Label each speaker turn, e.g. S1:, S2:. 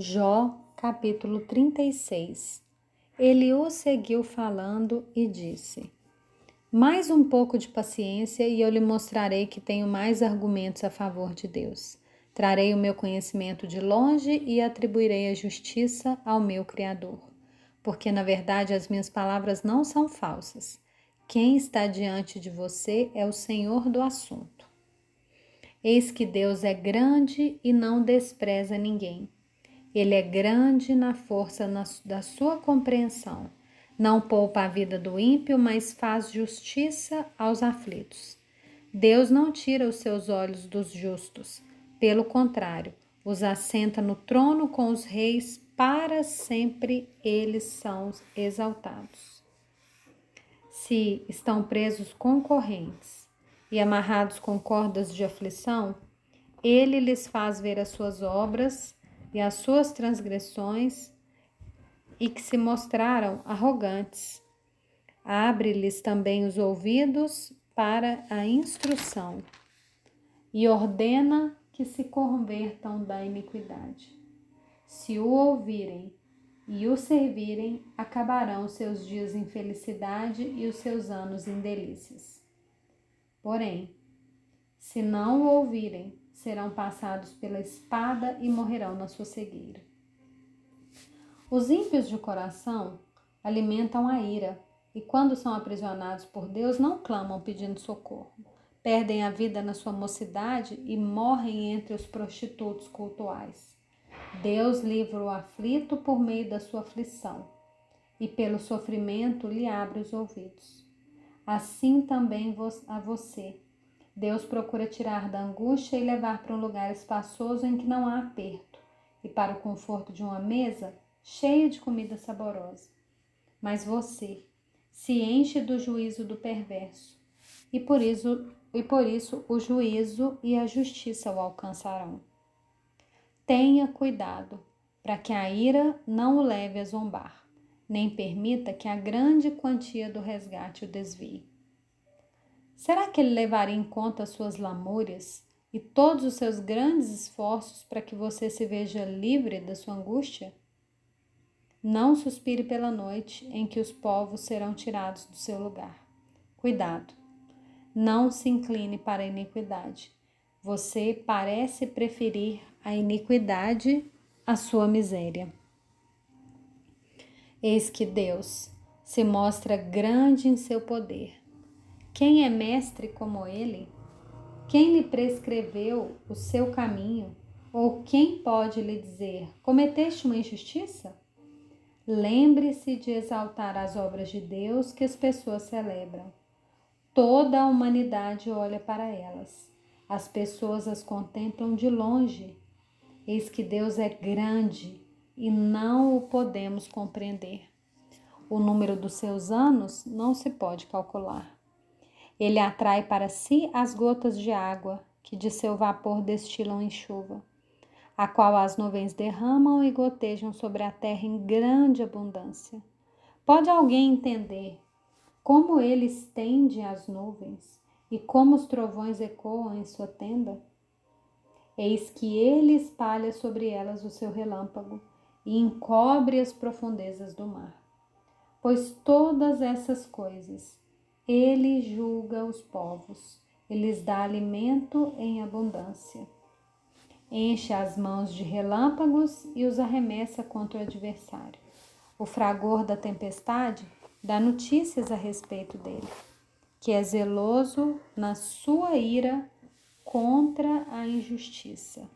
S1: Jó, capítulo 36 Eliú seguiu falando e disse: Mais um pouco de paciência e eu lhe mostrarei que tenho mais argumentos a favor de Deus. Trarei o meu conhecimento de longe e atribuirei a justiça ao meu Criador. Porque, na verdade, as minhas palavras não são falsas. Quem está diante de você é o Senhor do assunto. Eis que Deus é grande e não despreza ninguém ele é grande na força da sua compreensão. Não poupa a vida do ímpio, mas faz justiça aos aflitos. Deus não tira os seus olhos dos justos. Pelo contrário, os assenta no trono com os reis, para sempre eles são exaltados. Se estão presos concorrentes e amarrados com cordas de aflição, ele lhes faz ver as suas obras e as suas transgressões e que se mostraram arrogantes. Abre-lhes também os ouvidos para a instrução e ordena que se convertam da iniquidade. Se o ouvirem e o servirem, acabarão seus dias em felicidade e os seus anos em delícias. Porém, se não o ouvirem serão passados pela espada e morrerão na sua cegueira. Os ímpios de coração alimentam a ira e, quando são aprisionados por Deus, não clamam pedindo socorro. Perdem a vida na sua mocidade e morrem entre os prostitutos cultuais. Deus livra o aflito por meio da sua aflição e, pelo sofrimento, lhe abre os ouvidos. Assim também a você Deus procura tirar da angústia e levar para um lugar espaçoso em que não há aperto, e para o conforto de uma mesa cheia de comida saborosa. Mas você se enche do juízo do perverso, e por isso, e por isso o juízo e a justiça o alcançarão. Tenha cuidado para que a ira não o leve a zombar, nem permita que a grande quantia do resgate o desvie. Será que ele levaria em conta as suas lamúrias e todos os seus grandes esforços para que você se veja livre da sua angústia? Não suspire pela noite em que os povos serão tirados do seu lugar. Cuidado, não se incline para a iniquidade. Você parece preferir a iniquidade à sua miséria. Eis que Deus se mostra grande em seu poder quem é mestre como ele? Quem lhe prescreveu o seu caminho? Ou quem pode lhe dizer: cometeste uma injustiça? Lembre-se de exaltar as obras de Deus que as pessoas celebram. Toda a humanidade olha para elas. As pessoas as contemplam de longe. Eis que Deus é grande e não o podemos compreender. O número dos seus anos não se pode calcular. Ele atrai para si as gotas de água que de seu vapor destilam em chuva, a qual as nuvens derramam e gotejam sobre a terra em grande abundância. Pode alguém entender como ele estende as nuvens e como os trovões ecoam em sua tenda? Eis que ele espalha sobre elas o seu relâmpago e encobre as profundezas do mar. Pois todas essas coisas ele julga os povos, ele lhes dá alimento em abundância. Enche as mãos de relâmpagos e os arremessa contra o adversário. O fragor da tempestade dá notícias a respeito dele, que é zeloso na sua ira contra a injustiça.